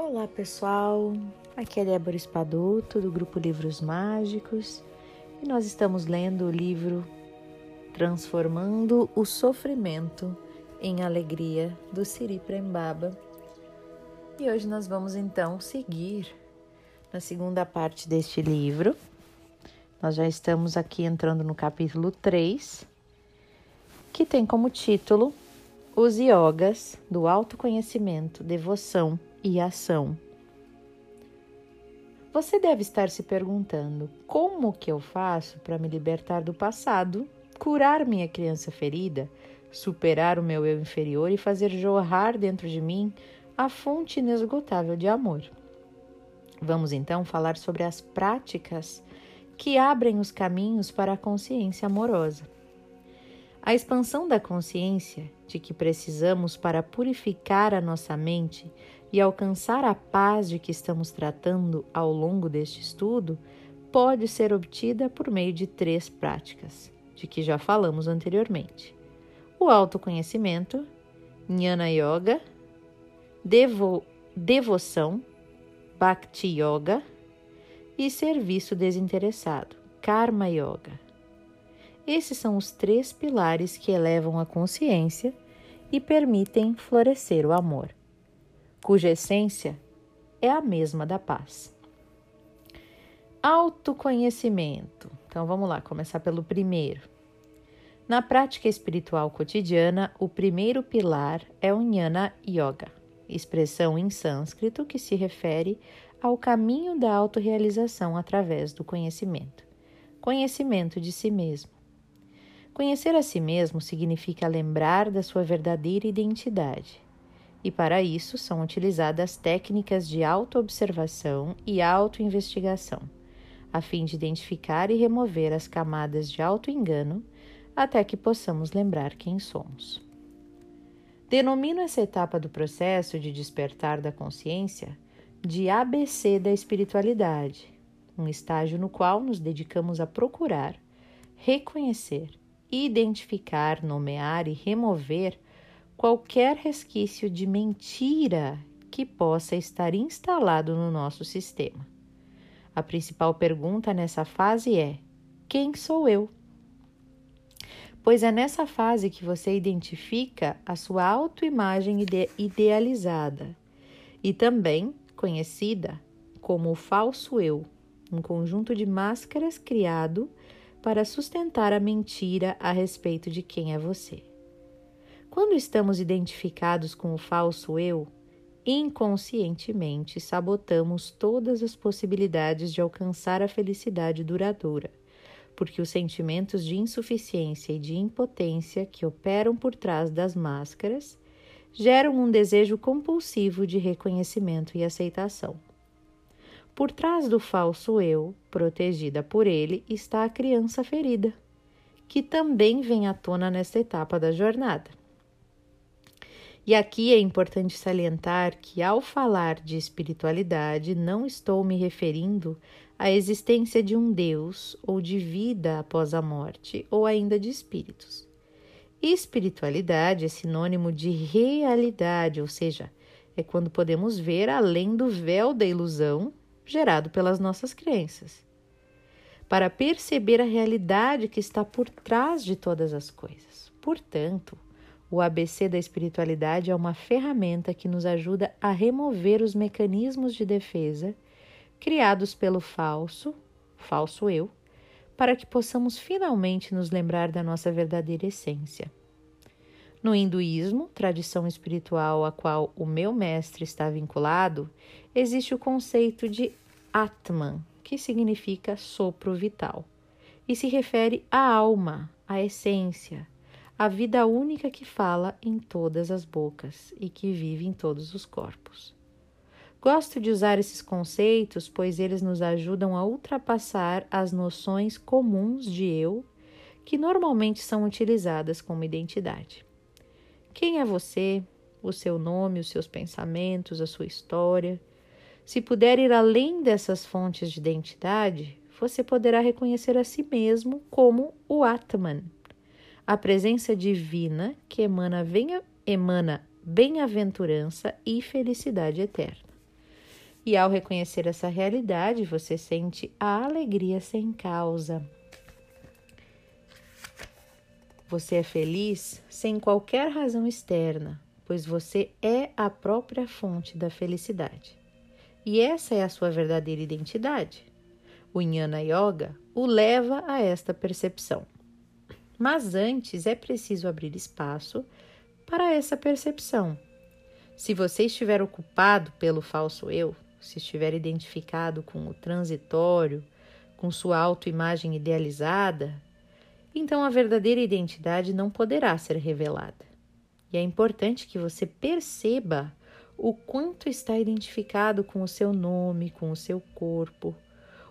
Olá pessoal, aqui é Débora Espadoto do grupo Livros Mágicos e nós estamos lendo o livro Transformando o Sofrimento em Alegria do Siri Prembaba. E hoje nós vamos então seguir na segunda parte deste livro. Nós já estamos aqui entrando no capítulo 3, que tem como título Os Yogas do Autoconhecimento, Devoção e ação. Você deve estar se perguntando: como que eu faço para me libertar do passado, curar minha criança ferida, superar o meu eu inferior e fazer jorrar dentro de mim a fonte inesgotável de amor? Vamos então falar sobre as práticas que abrem os caminhos para a consciência amorosa. A expansão da consciência de que precisamos para purificar a nossa mente e alcançar a paz de que estamos tratando ao longo deste estudo pode ser obtida por meio de três práticas, de que já falamos anteriormente: o autoconhecimento, Jnana Yoga, devo, devoção, Bhakti Yoga e serviço desinteressado, Karma Yoga. Esses são os três pilares que elevam a consciência e permitem florescer o amor cuja essência é a mesma da paz. Autoconhecimento. Então vamos lá, começar pelo primeiro. Na prática espiritual cotidiana, o primeiro pilar é o Jnana Yoga, expressão em sânscrito que se refere ao caminho da autorrealização através do conhecimento. Conhecimento de si mesmo. Conhecer a si mesmo significa lembrar da sua verdadeira identidade, e para isso são utilizadas técnicas de autoobservação e autoinvestigação, a fim de identificar e remover as camadas de autoengano até que possamos lembrar quem somos. Denomino essa etapa do processo de despertar da consciência de ABC da espiritualidade, um estágio no qual nos dedicamos a procurar, reconhecer, identificar, nomear e remover qualquer resquício de mentira que possa estar instalado no nosso sistema. A principal pergunta nessa fase é: quem sou eu? Pois é nessa fase que você identifica a sua autoimagem ide idealizada e também conhecida como o falso eu, um conjunto de máscaras criado para sustentar a mentira a respeito de quem é você. Quando estamos identificados com o falso eu, inconscientemente sabotamos todas as possibilidades de alcançar a felicidade duradoura, porque os sentimentos de insuficiência e de impotência que operam por trás das máscaras geram um desejo compulsivo de reconhecimento e aceitação. Por trás do falso eu, protegida por ele, está a criança ferida, que também vem à tona nesta etapa da jornada. E aqui é importante salientar que, ao falar de espiritualidade, não estou me referindo à existência de um Deus ou de vida após a morte ou ainda de espíritos. Espiritualidade é sinônimo de realidade, ou seja, é quando podemos ver além do véu da ilusão gerado pelas nossas crenças, para perceber a realidade que está por trás de todas as coisas. Portanto, o ABC da espiritualidade é uma ferramenta que nos ajuda a remover os mecanismos de defesa criados pelo falso, falso eu, para que possamos finalmente nos lembrar da nossa verdadeira essência. No hinduísmo, tradição espiritual a qual o meu mestre está vinculado, existe o conceito de Atman, que significa sopro vital, e se refere à alma, à essência, a vida única que fala em todas as bocas e que vive em todos os corpos. Gosto de usar esses conceitos, pois eles nos ajudam a ultrapassar as noções comuns de eu que normalmente são utilizadas como identidade. Quem é você? O seu nome, os seus pensamentos, a sua história. Se puder ir além dessas fontes de identidade, você poderá reconhecer a si mesmo como o Atman, a presença divina que emana, emana bem-aventurança e felicidade eterna. E ao reconhecer essa realidade, você sente a alegria sem causa. Você é feliz sem qualquer razão externa, pois você é a própria fonte da felicidade. E essa é a sua verdadeira identidade. O Jnana Yoga o leva a esta percepção. Mas antes é preciso abrir espaço para essa percepção. Se você estiver ocupado pelo falso eu, se estiver identificado com o transitório, com sua autoimagem idealizada, então a verdadeira identidade não poderá ser revelada. E é importante que você perceba o quanto está identificado com o seu nome, com o seu corpo,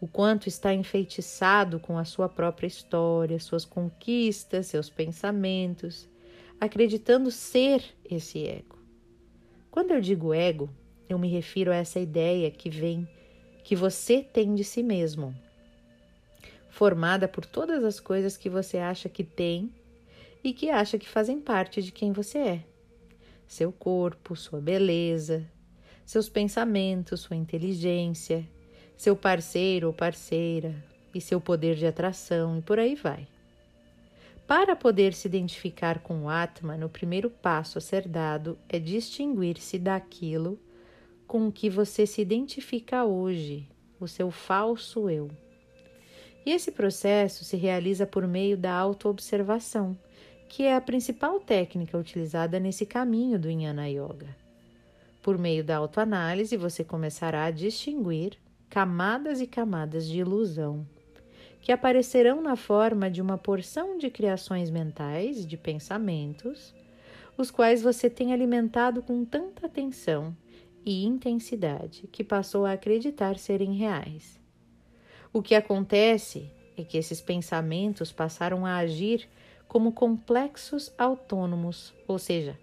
o quanto está enfeitiçado com a sua própria história, suas conquistas, seus pensamentos, acreditando ser esse ego. Quando eu digo ego, eu me refiro a essa ideia que vem que você tem de si mesmo, formada por todas as coisas que você acha que tem e que acha que fazem parte de quem você é. Seu corpo, sua beleza, seus pensamentos, sua inteligência, seu parceiro ou parceira e seu poder de atração e por aí vai. Para poder se identificar com o Atman, o primeiro passo a ser dado é distinguir-se daquilo com o que você se identifica hoje, o seu falso eu. E esse processo se realiza por meio da autoobservação, que é a principal técnica utilizada nesse caminho do Jnana Yoga. Por meio da autoanálise, você começará a distinguir camadas e camadas de ilusão, que aparecerão na forma de uma porção de criações mentais, de pensamentos, os quais você tem alimentado com tanta atenção e intensidade que passou a acreditar serem reais. O que acontece é que esses pensamentos passaram a agir como complexos autônomos, ou seja,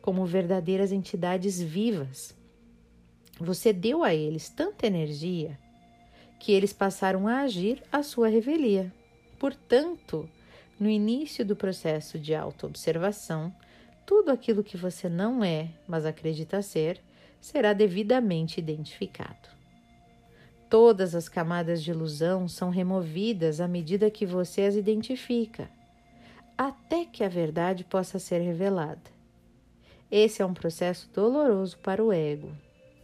como verdadeiras entidades vivas. Você deu a eles tanta energia que eles passaram a agir à sua revelia. Portanto, no início do processo de autoobservação, tudo aquilo que você não é, mas acredita ser, será devidamente identificado. Todas as camadas de ilusão são removidas à medida que você as identifica, até que a verdade possa ser revelada. Esse é um processo doloroso para o ego,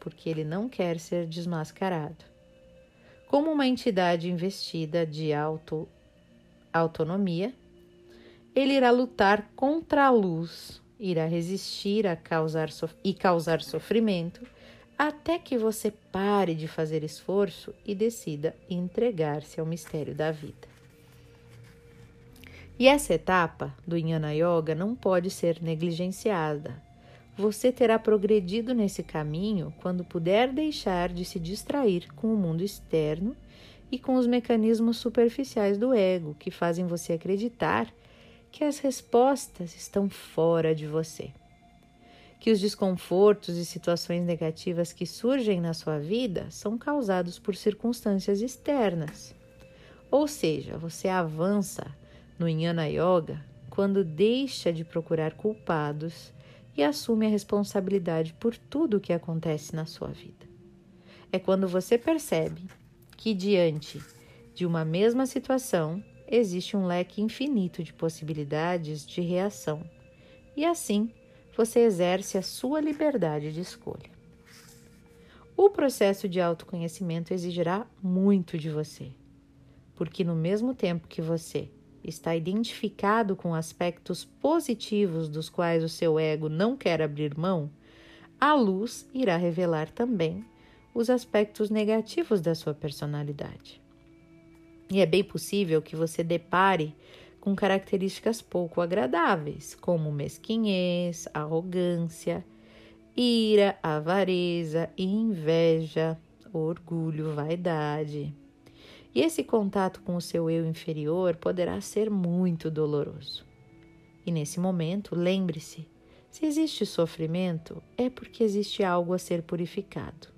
porque ele não quer ser desmascarado. Como uma entidade investida de auto, autonomia, ele irá lutar contra a luz irá resistir a causar e causar sofrimento até que você pare de fazer esforço e decida entregar-se ao mistério da vida. E essa etapa do Jnana Yoga não pode ser negligenciada. Você terá progredido nesse caminho quando puder deixar de se distrair com o mundo externo e com os mecanismos superficiais do ego que fazem você acreditar que as respostas estão fora de você. Que os desconfortos e situações negativas que surgem na sua vida são causados por circunstâncias externas. Ou seja, você avança no Jnana Yoga quando deixa de procurar culpados e assume a responsabilidade por tudo o que acontece na sua vida. É quando você percebe que, diante de uma mesma situação, existe um leque infinito de possibilidades de reação, e assim você exerce a sua liberdade de escolha. O processo de autoconhecimento exigirá muito de você, porque no mesmo tempo que você está identificado com aspectos positivos dos quais o seu ego não quer abrir mão, a luz irá revelar também os aspectos negativos da sua personalidade. E é bem possível que você depare com características pouco agradáveis, como mesquinhez, arrogância, ira, avareza, inveja, orgulho, vaidade. E esse contato com o seu eu inferior poderá ser muito doloroso. E nesse momento, lembre-se: se existe sofrimento, é porque existe algo a ser purificado.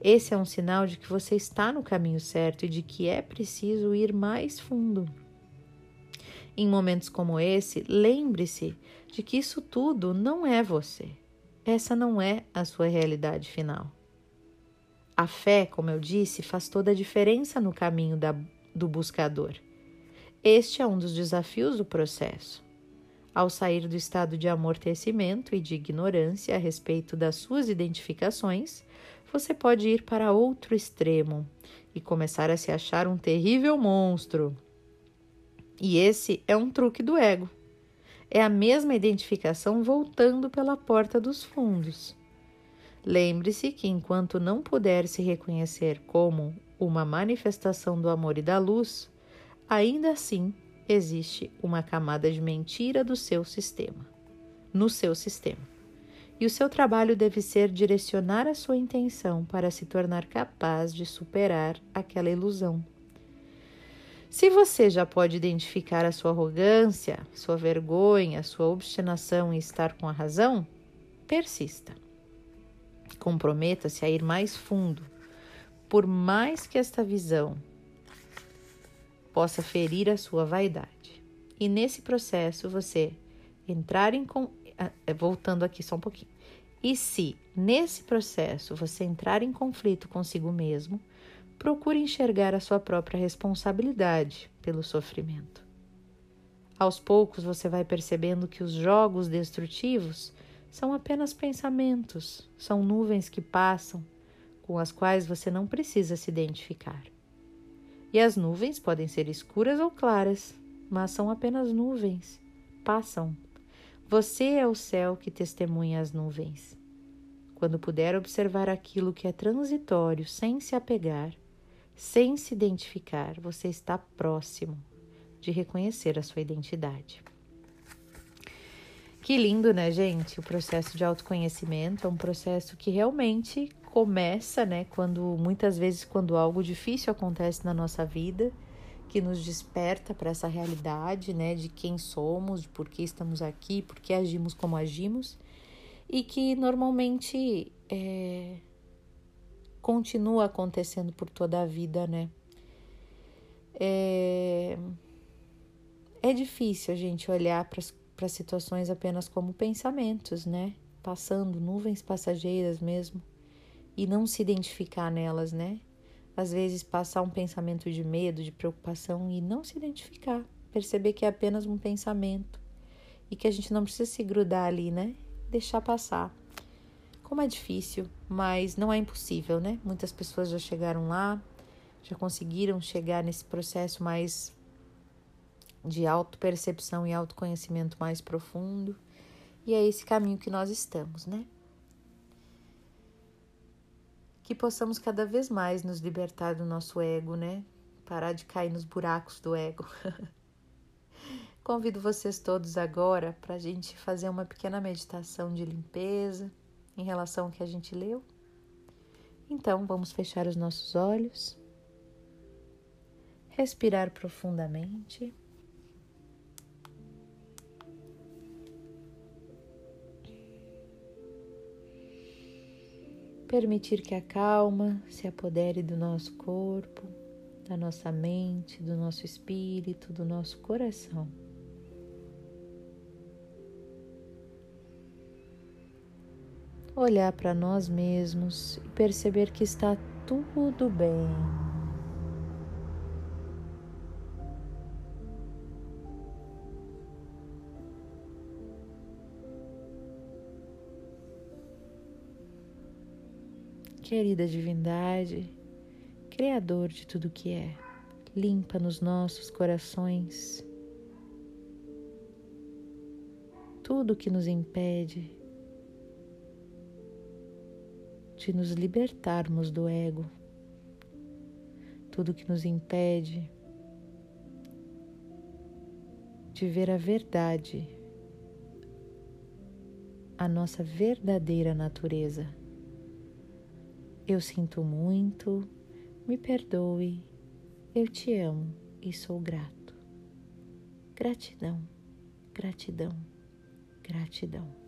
Esse é um sinal de que você está no caminho certo e de que é preciso ir mais fundo. Em momentos como esse, lembre-se de que isso tudo não é você. Essa não é a sua realidade final. A fé, como eu disse, faz toda a diferença no caminho da, do buscador. Este é um dos desafios do processo. Ao sair do estado de amortecimento e de ignorância a respeito das suas identificações, você pode ir para outro extremo e começar a se achar um terrível monstro. E esse é um truque do ego. É a mesma identificação voltando pela porta dos fundos. Lembre-se que enquanto não puder se reconhecer como uma manifestação do amor e da luz, ainda assim existe uma camada de mentira do seu sistema, no seu sistema. E o seu trabalho deve ser direcionar a sua intenção para se tornar capaz de superar aquela ilusão. Se você já pode identificar a sua arrogância, sua vergonha, sua obstinação em estar com a razão, persista. Comprometa-se a ir mais fundo, por mais que esta visão possa ferir a sua vaidade. E nesse processo você entrar em ah, é, voltando aqui só um pouquinho. E se nesse processo você entrar em conflito consigo mesmo, procure enxergar a sua própria responsabilidade pelo sofrimento. Aos poucos você vai percebendo que os jogos destrutivos são apenas pensamentos, são nuvens que passam, com as quais você não precisa se identificar. E as nuvens podem ser escuras ou claras, mas são apenas nuvens, passam. Você é o céu que testemunha as nuvens. Quando puder observar aquilo que é transitório sem se apegar, sem se identificar, você está próximo de reconhecer a sua identidade. Que lindo, né, gente? O processo de autoconhecimento é um processo que realmente começa, né, quando muitas vezes quando algo difícil acontece na nossa vida, que nos desperta para essa realidade, né, de quem somos, de por que estamos aqui, por que agimos como agimos, e que normalmente é, continua acontecendo por toda a vida, né? É, é difícil a gente olhar para as para situações apenas como pensamentos, né? Passando, nuvens passageiras mesmo, e não se identificar nelas, né? Às vezes passar um pensamento de medo, de preocupação e não se identificar, perceber que é apenas um pensamento e que a gente não precisa se grudar ali, né? Deixar passar. Como é difícil, mas não é impossível, né? Muitas pessoas já chegaram lá, já conseguiram chegar nesse processo mais de autopercepção e autoconhecimento mais profundo. E é esse caminho que nós estamos, né? Que possamos cada vez mais nos libertar do nosso ego, né? Parar de cair nos buracos do ego. Convido vocês todos agora para a gente fazer uma pequena meditação de limpeza em relação ao que a gente leu. Então, vamos fechar os nossos olhos, respirar profundamente. Permitir que a calma se apodere do nosso corpo, da nossa mente, do nosso espírito, do nosso coração. Olhar para nós mesmos e perceber que está tudo bem. Querida divindade, Criador de tudo que é, limpa nos nossos corações tudo que nos impede de nos libertarmos do ego, tudo que nos impede de ver a verdade, a nossa verdadeira natureza. Eu sinto muito, me perdoe, eu te amo e sou grato. Gratidão, gratidão, gratidão.